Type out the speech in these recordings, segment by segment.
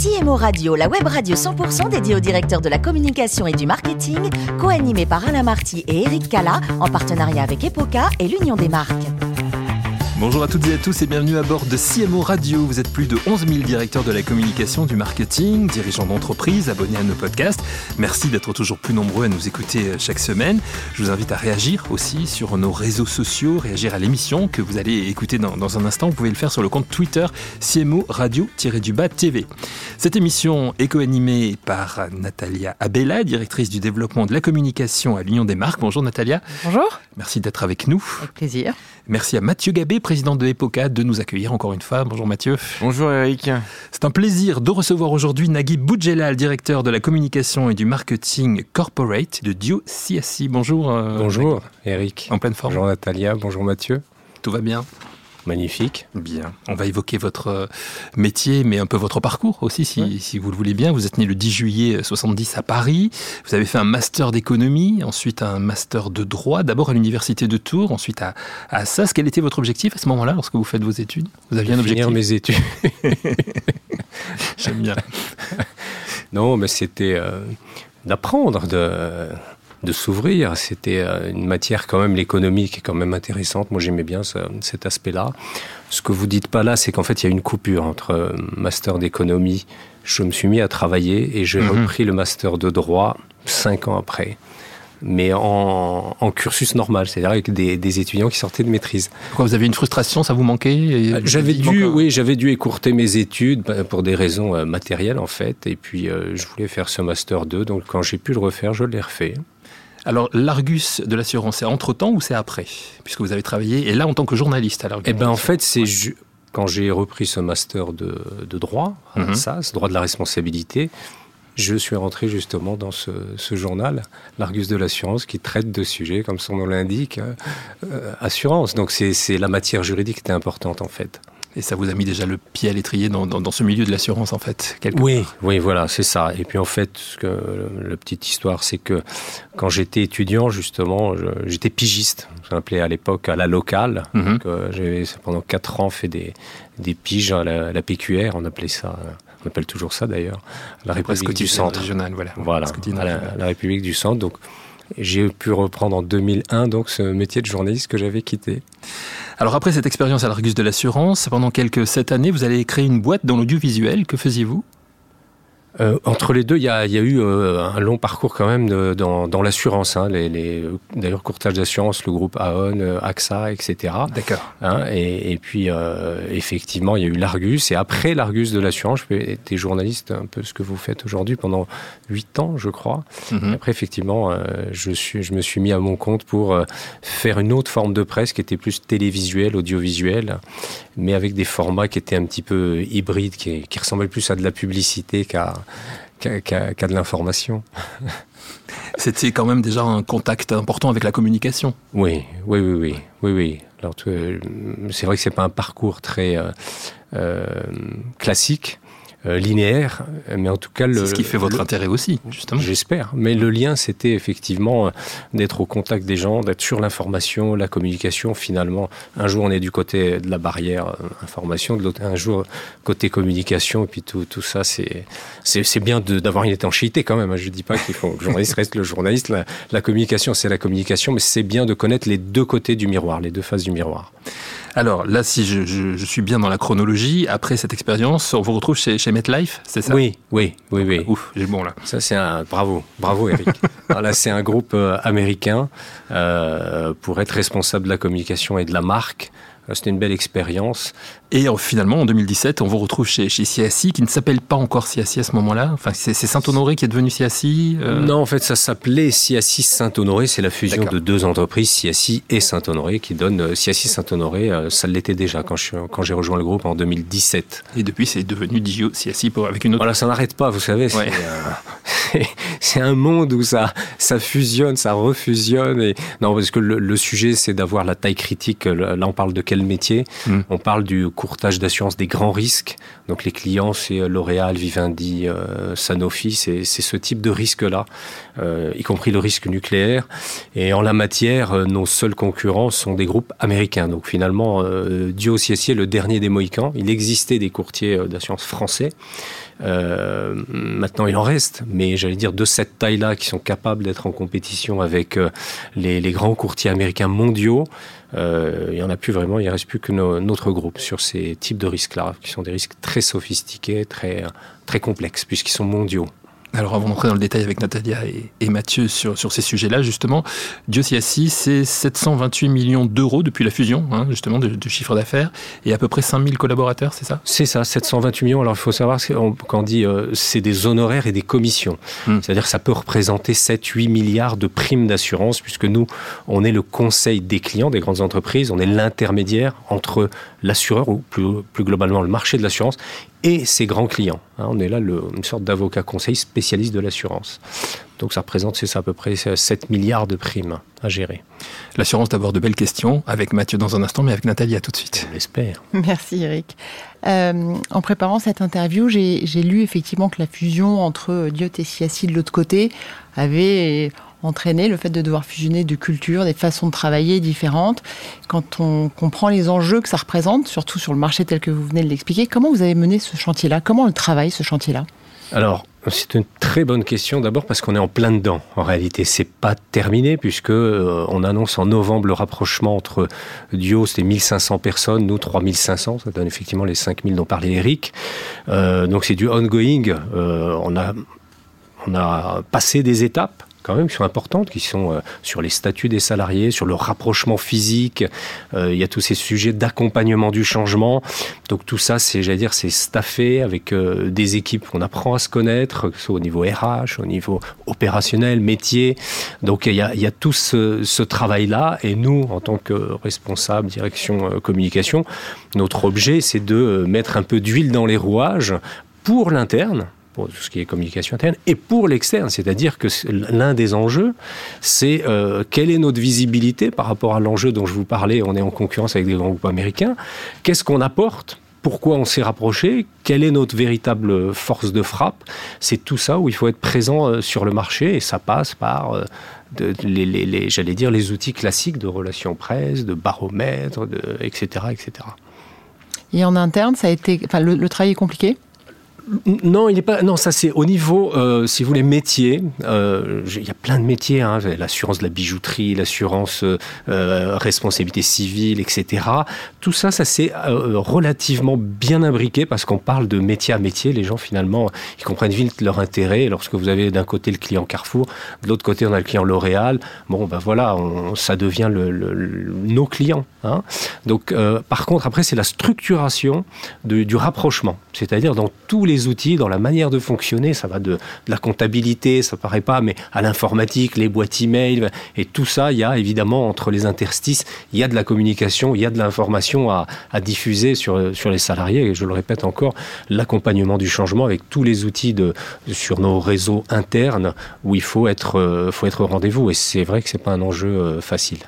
CMO Radio, la web radio 100% dédiée aux directeurs de la communication et du marketing, co-animée par Alain Marty et Eric Cala, en partenariat avec Epoca et l'Union des marques. Bonjour à toutes et à tous et bienvenue à bord de CMO Radio. Vous êtes plus de 11 000 directeurs de la communication, du marketing, dirigeants d'entreprise, abonnés à nos podcasts. Merci d'être toujours plus nombreux à nous écouter chaque semaine. Je vous invite à réagir aussi sur nos réseaux sociaux, réagir à l'émission que vous allez écouter dans, un instant. Vous pouvez le faire sur le compte Twitter CMO Radio-du-bas TV. Cette émission est co-animée par Natalia Abella, directrice du développement de la communication à l'Union des marques. Bonjour Natalia. Bonjour. Merci d'être avec nous. Avec plaisir. Merci à Mathieu Gabé, président de Epoca, de nous accueillir encore une fois. Bonjour Mathieu. Bonjour Eric. C'est un plaisir de recevoir aujourd'hui Nagui Boudjelal, directeur de la communication et du marketing corporate de Dio CSI. Bonjour. Euh, bonjour Eric. En pleine forme. Bonjour Natalia, bonjour Mathieu. Tout va bien Magnifique. Bien. On va évoquer votre euh, métier, mais un peu votre parcours aussi, si, vous le voulez bien. Vous êtes né le 10 juillet 70 à Paris. Vous avez fait un master d'économie, ensuite un master de droit, d'abord à l'université de Tours, ensuite à, à Assas. Quel était votre objectif à ce moment-là, lorsque vous faites vos études? Vous aviez un objectif? Finir mes études. J'aime bien. non, mais c'était euh, d'apprendre, de de s'ouvrir. C'était euh, une matière quand même, l'économie qui est quand même intéressante. Moi j'aimais bien cet aspect-là. Ce que vous dites pas là, c'est qu'en fait il y a une coupure entre euh, master d'économie. Je me suis mis à travailler et j'ai mhm. repris le master de droit cinq ans après mais en, cursus normal, c'est-à-dire avec des, étudiants qui sortaient de maîtrise. Pourquoi vous avez une frustration, ça vous manquait euh, J'avais dû, oui, j'avais dû écourter mes études bah, pour des raisons matérielles en fait, et puis je voulais faire ce master 2, donc quand j'ai pu le refaire, je l'ai refait. Alors, l'Argus de l'assurance, c'est entre-temps ou c'est après Puisque vous avez travaillé, et là, en tant que journaliste à l'Argus Eh bien, en fait, c'est quand j'ai repris ce master de, droit, mhm. ça, ce droit de la responsabilité, je suis rentré justement dans ce, journal, l'Argus de l'assurance, qui traite de sujets, comme son nom l'indique, euh, euh, assurance. Donc c'est la matière juridique qui était importante en fait. Et ça vous a mis déjà le pied à l'étrier dans, ce milieu de l'assurance, en fait Oui, oui, voilà, c'est ça. Et puis en fait, ce que, la petite histoire, c'est que quand j'étais étudiant, justement, j'étais pigiste. J'appelais à l'époque à la locale. Euh, j'avais pendant quatre ans fait des, des piges à la, PQR, on appelait ça. On appelle toujours ça d'ailleurs, la République du Centre. Régional, voilà. Voilà, la, la République du Centre. Donc, j'ai pu reprendre en 2001 donc ce métier de journaliste que j'avais quitté. Alors après cette expérience à l'Argus de l'assurance, pendant quelques sept années, vous allez créer une boîte dans l'audiovisuel. Que faisiez-vous? Euh, entre les deux, il y a, eu euh, un long parcours quand même dans, l'assurance. Hein, les, D'ailleurs, courtage d'assurance, le groupe Aon, euh, AXA, etc. D'accord. Hein, et, puis, effectivement, il y a eu l'Argus. Et après l'Argus de l'assurance, j'ai été journaliste, un peu ce que vous faites aujourd'hui, pendant huit ans, je crois. Mhm. Après, effectivement, je, suis, je me suis mis à mon compte pour faire une autre forme de presse qui était plus télévisuelle, audiovisuelle, mais avec des formats qui étaient un petit peu hybrides, qui, qui ressemblaient plus à de la publicité qu'à qu'à de l'information. C'était quand même déjà un contact important avec la communication. Oui, oui, oui, oui, oui, oui. Alors, c'est vrai que c'est pas un parcours très euh, euh, classique, euh, linéaire, mais en tout cas... C'est ce qui fait votre intérêt aussi, justement. J'espère. Mais le lien, c'était effectivement euh, d'être au contact des gens, d'être sur l'information, la communication. Finalement, un jour, on est du côté de la barrière euh, information, de l'autre, un jour, côté communication. Et puis tout, tout ça, c'est, c'est, bien d'avoir une étanchéité quand même. Hein. Je ne dis pas qu'il faut que le journaliste reste le journaliste. La, la communication, c'est la communication, mais c'est bien de connaître les deux côtés du miroir, les deux faces du miroir. Alors là, si je, suis bien dans la chronologie, après cette expérience, on vous retrouve chez, chez MetLife, c'est ça? Oui, oui, oui, oui. Ouf, j'ai bon là. Ça, c'est un bravo, bravo Eric. là, c'est un groupe euh, américain euh, pour être responsable de la communication et de la marque. Euh, c'était une belle expérience. Et euh, finalement, en 2017, on vous retrouve chez, chez CSI, qui ne s'appelle pas encore CSI à ce moment-là. Enfin, c'est Saint-Honoré qui est devenu CSI euh Non, en fait, ça s'appelait CSI Saint-Honoré. C'est la fusion de deux entreprises, CSI et Saint-Honoré, qui donne CSI Saint-Honoré. Ça l'était déjà quand j'ai quand rejoint le groupe en 2017. Et depuis, c'est devenu DIO CSI pour, avec une autre. Voilà, ça n'arrête pas, vous savez. c'est un monde où ça, ça fusionne, ça refusionne. Et... Non, parce que le, sujet, c'est d'avoir la taille critique. Là, on parle de quel métier? Hmm. On parle du courtage d'assurance des grands risques. Donc les clients, c'est euh, L'Oréal, Vivendi, euh, Sanofi, c'est ce type de risque-là, euh, y compris le risque nucléaire. Et en la matière, nos seuls concurrents sont des groupes américains. Donc finalement, Dieu aussi est le dernier des Mohicans. Il existait des courtiers d'assurance français. Maintenant, il en reste, mais j'allais dire de cette taille-là qui sont capables d'être en compétition avec les, grands courtiers américains mondiaux. Euh, il n'y en a plus vraiment, il ne reste plus que notre groupe sur ces types de risques-là, qui sont des risques très sophistiqués, très, très complexes, puisqu'ils sont mondiaux. Alors avant d'entrer dans le détail avec Natalia et, Mathieu sur, sur ces sujets-là, justement, Dieu assis, c'est 728 millions d'euros depuis la fusion, hein, justement, du, chiffre d'affaires, et à peu près 5000 collaborateurs, c'est ça? C'est ça, 728 millions. Alors il faut savoir qu'on dit euh, c'est des honoraires et des commissions. Hmm. C'est-à-dire que ça peut représenter 7-8 milliards de primes d'assurance, puisque nous, on est le conseil des clients des grandes entreprises, on est l'intermédiaire entre l'assureur, ou plus, plus globalement le marché de l'assurance, et ses grands clients. Hein, on est là le, une sorte d'avocat conseil spécialiste de l'assurance. Donc ça représente, c'est ça, à peu près 7 milliards de primes à gérer. L'assurance, d'abord de belles questions, avec Mathieu dans un instant, mais avec Nathalie tout de suite. J'espère. Merci Eric. Euh, en préparant cette interview, j'ai lu effectivement que la fusion entre Diot et Siassi de l'autre côté avait entraîner le fait de devoir fusionner de cultures, des façons de travailler différentes. Quand on comprend les enjeux que ça représente, surtout sur le marché tel que vous venez de l'expliquer, comment vous avez mené ce chantier-là? Comment on le travaille, ce chantier-là? Alors, c'est une très bonne question d'abord parce qu'on est en plein dedans. En réalité, c'est pas terminé puisque euh, on annonce en novembre le rapprochement entre Dio, c'était 1500 personnes, nous 3500, ça donne effectivement les 5000 dont parlait Eric. Euh, donc c'est du ongoing. Euh, on a on a passé des étapes quand qui sont importantes, qui sont euh, sur les statuts des salariés, sur le rapprochement physique. Euh, il y a tous ces sujets d'accompagnement du changement. Donc tout ça, c'est, j'allais dire, c'est staffé avec euh, des équipes qu'on apprend à se connaître, que ce soit au niveau RH, au niveau opérationnel, métier. Donc il y a, il y a tout ce, ce travail-là. Et nous, en tant que responsable direction communication, notre objet, c'est de mettre un peu d'huile dans les rouages pour l'interne, pour tout ce qui est communication interne, et pour l'externe. C'est-à-dire que l'un des enjeux, c'est euh, quelle est notre visibilité par rapport à l'enjeu dont je vous parlais. On est en concurrence avec des grands groupes américains. Qu'est-ce qu'on apporte pourquoi on s'est rapproché, quelle est notre véritable force de frappe. C'est tout ça où il faut être présent euh, sur le marché et ça passe par euh, les, dire, les outils classiques de relations presse, de baromètre, de, etc., etc. Et en interne, ça a été, enfin, le travail est compliqué? Non, il n'est pas. Non, ça c'est au niveau, euh, si vous voulez, métier. Euh, il y a plein de métiers. Hein, l'assurance de la bijouterie, l'assurance euh, responsabilité civile, etc. Tout ça, ça c'est relativement bien imbriqué parce qu'on parle de métier à métier. Les gens finalement, ils comprennent vite leur intérêt. Lorsque vous avez d'un côté le client Carrefour, de l'autre côté on a le client L'Oréal. Bon, ben voilà, ça devient nos clients. Hein. Donc, par contre, après c'est la structuration du rapprochement, c'est-à-dire dans tous les outils, dans la manière de fonctionner. Ça va de, la comptabilité, ça paraît pas, mais à l'informatique, les boîtes email et tout ça. Il y a évidemment entre les interstices, il y a de la communication, il y a de l'information à, diffuser sur, sur les salariés. Et je le répète encore, l'accompagnement du changement avec tous les outils de, sur nos réseaux internes où il faut être, euh, faut être au rendez-vous. Et c'est vrai que c'est pas un enjeu euh, facile.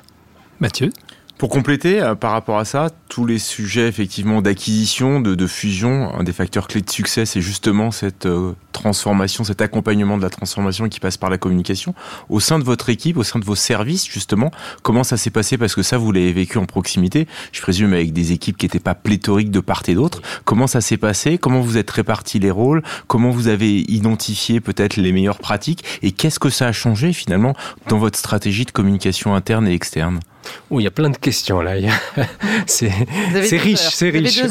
Mathieu? Pour compléter, euh, par rapport à ça, tous les sujets effectivement d'acquisition, de, fusion, un des facteurs clés de succès, c'est justement cette euh, transformation, cet accompagnement de la transformation qui passe par la communication. Au sein de votre équipe, au sein de vos services, justement, comment ça s'est passé? Parce que ça, vous l'avez vécu en proximité, je présume avec des équipes qui n'étaient pas pléthoriques de part et d'autre. Comment ça s'est passé? Comment vous êtes répartis les rôles? Comment vous avez identifié peut-être les meilleures pratiques? Et qu'est-ce que ça a changé finalement dans votre stratégie de communication interne et externe? Oh, il y a plein de questions là. c'est riche, c'est riche.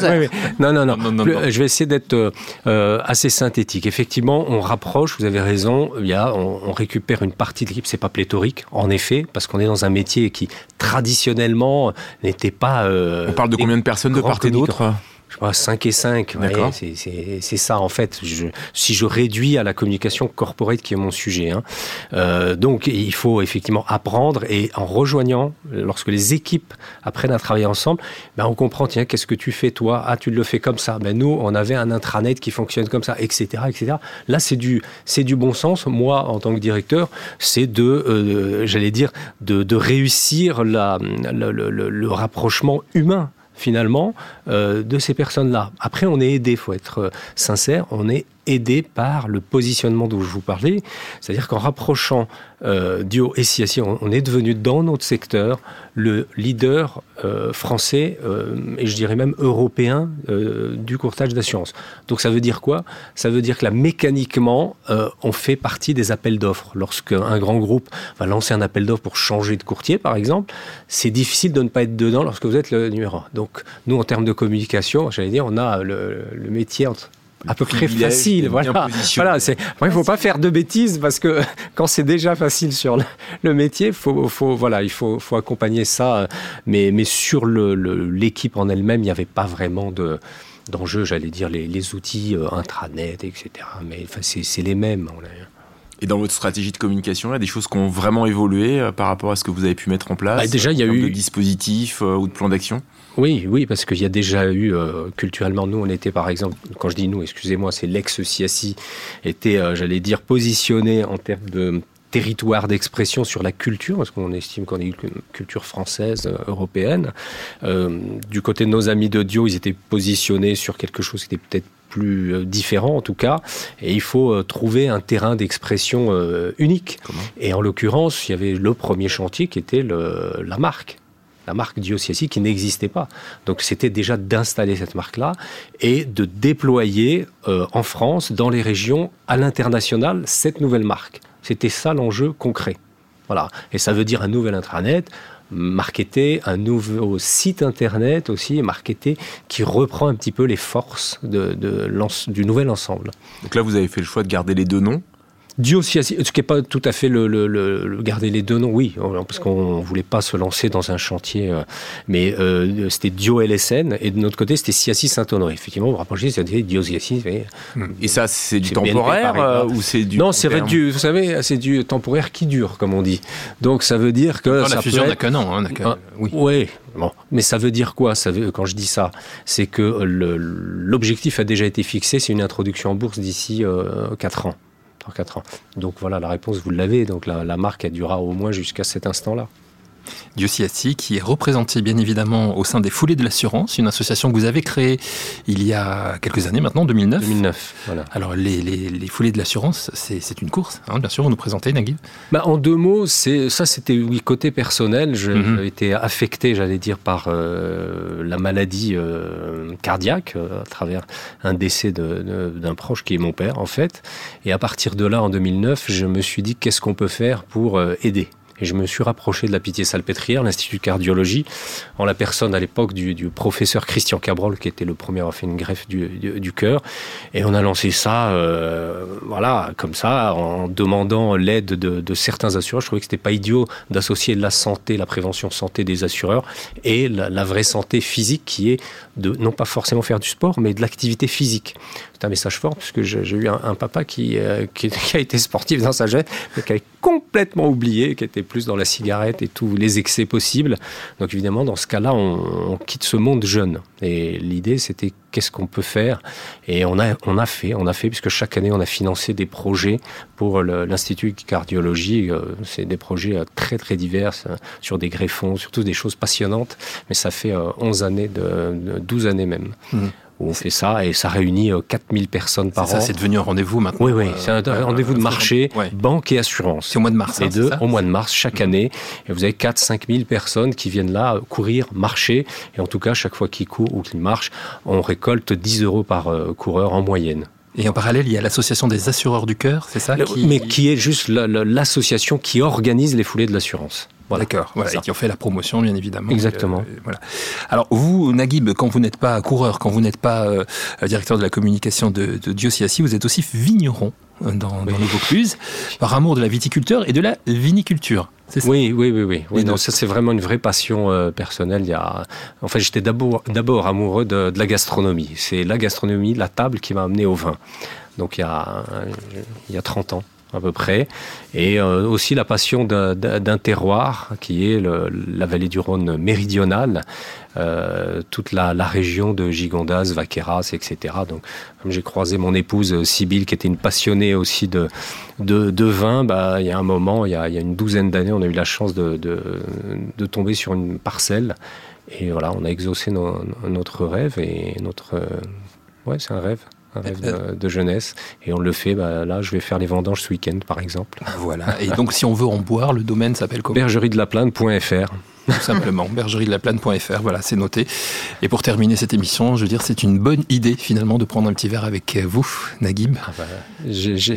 Non, non, non. je vais essayer d'être euh, assez synthétique. Effectivement, on rapproche. Vous avez raison. Il y a, on, récupère une partie de l'équipe. C'est pas pléthorique, en effet, parce qu'on est dans un métier qui traditionnellement n'était pas. Euh, on parle de combien de personnes de part et d'autre? Je pas, 5 et 5. D'accord. C'est ça, en fait. Je, si je réduis à la communication corporate qui est mon sujet. Hein. Euh, donc, il faut effectivement apprendre et en rejoignant, lorsque les équipes apprennent à travailler ensemble, ben, on comprend, tiens, qu'est-ce que tu fais toi? Ah, tu le fais comme ça. Ben, nous, on avait un intranet qui fonctionne comme ça, etc. etc. Là, c'est du, du bon sens. Moi, en tant que directeur, c'est de, euh, j'allais dire, de, de réussir la, le, le, le rapprochement humain finalement, euh, de ces personnes-là. Après, on est aidé, faut être euh, sincère, on est aidé par le positionnement dont je vous parlais. C'est-à-dire qu'en rapprochant euh, Dio et CIACI, on, est devenu dans notre secteur le leader euh, français euh, et je dirais même européen du courtage d'assurance. Donc ça veut dire quoi? Ça veut dire que là, mécaniquement, on fait partie des appels d'offres. Lorsqu'un grand groupe va lancer un appel d'offres pour changer de courtier, par exemple, c'est difficile de ne pas être dedans lorsque vous êtes le numéro un. Donc nous, en termes de communication, j'allais dire, on a le, le métier entre à peu près facile. Voilà. voilà c'est, il ne faut pas faire de bêtises parce que quand c'est déjà facile sur le, métier, faut, faut, voilà, il faut, faut accompagner ça. Mais, mais sur le, l'équipe en elle-même, il n'y avait pas vraiment de, d'enjeu, j'allais dire, les, les outils euh, intranet, etc. Mais enfin, c'est, c'est les mêmes. Et dans votre stratégie de communication, il y a des choses qui ont vraiment évolué euh, par rapport à ce que vous avez pu mettre en place bah, Déjà, il y a eu. De dispositifs euh, ou de plans d'action? Oui, oui, parce qu'il y a déjà eu euh, culturellement, nous, on était par exemple, quand je dis nous, excusez-moi, c'est l'ex-CIACI, était, euh, j'allais dire, positionné en termes de territoire d'expression sur la culture, parce qu'on estime qu'on est une culture française, euh, européenne. du côté de nos amis d'audio, ils étaient positionnés sur quelque chose qui était peut-être plus différent en tout cas, et il faut trouver un terrain d'expression unique. et en l'occurrence, il y avait le premier chantier qui était le, la marque la marque Diociasi qui n'existait pas. Donc c'était déjà d'installer cette marque-là et de déployer euh, en France, dans les régions, à l'international, cette nouvelle marque. C'était ça l'enjeu concret. Voilà. Et ça veut dire un nouvel intranet, marketer un nouveau site internet aussi, marketer, qui reprend un petit peu les forces du nouvel ensemble. Donc là, vous avez fait le choix de garder les deux noms Dio ce qui n'est pas tout à fait le, garder les deux noms, oui, parce qu'on ne voulait pas se lancer dans un chantier, euh, mais euh, c'était Dio LSN, et de notre côté, c'était Siassi Saint-Honoré. Effectivement, vous rapprochez, c'était Dio Siassi. Et ça, c'est du temporaire euh, ou c'est du. Non, c'est du, vous savez, c'est du temporaire qui dure, comme on dit. Donc ça veut dire que. la fusion n'a qu'un an, hein, ah, oui. Oui, bon. mais ça veut dire quoi ça veut, Quand je dis ça, c'est que l'objectif a déjà été fixé, c'est une introduction en bourse d'ici 4 ans. 4 ans. Donc voilà, la réponse, vous l'avez. Donc la, la marque, elle durera au moins jusqu'à cet instant-là. Diosiati, qui est représenté bien évidemment au sein des Foulées de l'Assurance, une association que vous avez créée il y a quelques années maintenant, 2009. 2009, voilà. Alors les, les, Foulées de l'Assurance, c'est une course, hein, bien sûr, vous nous présentez, Nagui bah, En deux mots, ça c'était oui, côté personnel, j'ai mhm. été affecté, j'allais dire, par euh, la maladie euh, cardiaque, euh, à travers un décès d'un proche qui est mon père en fait. Et à partir de là, en 2009, je me suis dit qu'est-ce qu'on peut faire pour aider? Et je me suis rapproché de la Pitié-Salpêtrière, l'Institut de cardiologie, en la personne à l'époque du, professeur Christian Cabrol, qui était le premier à avoir fait une greffe du, cœur. Et on a lancé ça, euh, voilà, comme ça, en demandant l'aide de, certains assureurs. Je trouvais que c'était pas idiot d'associer la santé, la prévention santé des assureurs et la, vraie santé physique qui est de non pas forcément faire du sport, mais de l'activité physique un message fort, puisque j'ai eu un, papa euh, qui, qui, a été sportif dans sa jeunesse, mais qui avait complètement oublié, qui était plus dans la cigarette et tous les excès possibles. Donc évidemment, dans ce cas-là, on, quitte ce monde jeune. Et l'idée, c'était qu'est-ce qu'on peut faire Et on a, on a fait, on a fait, puisque chaque année, on a financé des projets pour l'Institut de cardiologie. Euh, c'est des projets euh, très, très divers, sur des greffons, surtout des choses passionnantes. Mais ça fait 11 années, de, 12 années même. Mmh on fait ça et ça réunit 4000 euh, personnes par an. Ça, c'est devenu un rendez-vous maintenant. Oui, oui, euh, c'est un rendez-vous de marché, banque et assurance. C'est au mois de mars. Les hein, deux, au mois de mars, chaque mmh. année. Et vous avez 4-5 000 personnes qui viennent là euh, courir, marcher. Et en tout cas, chaque fois qu'ils courent ou qu'ils marchent, on récolte 10 euros par coureur en moyenne. Et en parallèle, il y a l'association des assureurs du cœur, c'est ça Mais qui est juste l'association qui organise les foulées de l'assurance. D'accord, voilà, et qui ont fait la promotion, bien évidemment. Exactement. Euh, voilà. Alors, vous, Naguib, quand vous n'êtes pas coureur, quand vous n'êtes pas euh, directeur de la communication de, de vous êtes aussi vigneron dans, dans le Vaucluse, par amour de la viticulture et de la viniculture. Ça Oui, oui, oui, oui. oui non, ça c'est vraiment une vraie passion euh, personnelle. Il y a... En fait, j'étais d'abord, d'abord amoureux de, de la gastronomie. C'est la gastronomie, la table qui m'a amené au vin. Donc il y a, il y a 30 ans à peu près, et euh, aussi la passion d'un terroir qui est la vallée du Rhône méridionale, euh, toute la, région de Gigondas, Vaqueras, etc. Donc, comme j'ai croisé mon épouse Sibylle, qui était une passionnée aussi de, de, vin, bah, il y a un moment, il y a, une douzaine d'années, on a eu la chance de, de, tomber sur une parcelle, et voilà, on a exaucé no, notre rêve, et notre... Euh, ouais, c'est un rêve un rêve de, de, jeunesse. Et on le fait, bah, là, je vais faire les vendanges ce week-end, par exemple. Voilà. Et donc, si on veut en boire, le domaine s'appelle comment? Bergerie de la Plainte.fr tout simplement. Bergerie de la Plaine.fr, voilà, c'est noté. Et pour terminer cette émission, je veux dire, c'est une bonne idée finalement de prendre un petit verre avec vous, Naguib. Ah bah, je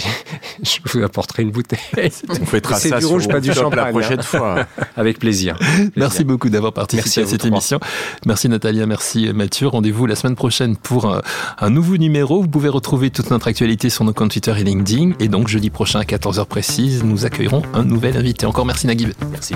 vous apporterai une bouteille. On fêtera ça du rouge, pas du champagne la prochaine hein. fois. avec plaisir. plaisir. Merci beaucoup d'avoir participé merci à, à cette émission. Merci Natalia, merci Mathieu. Rendez-vous la semaine prochaine pour un, un, nouveau numéro. Vous pouvez retrouver toute notre actualité sur nos comptes Twitter et LinkedIn. Et donc jeudi prochain à 14h précise, nous accueillerons un nouvel invité. Encore merci Naguib. Merci.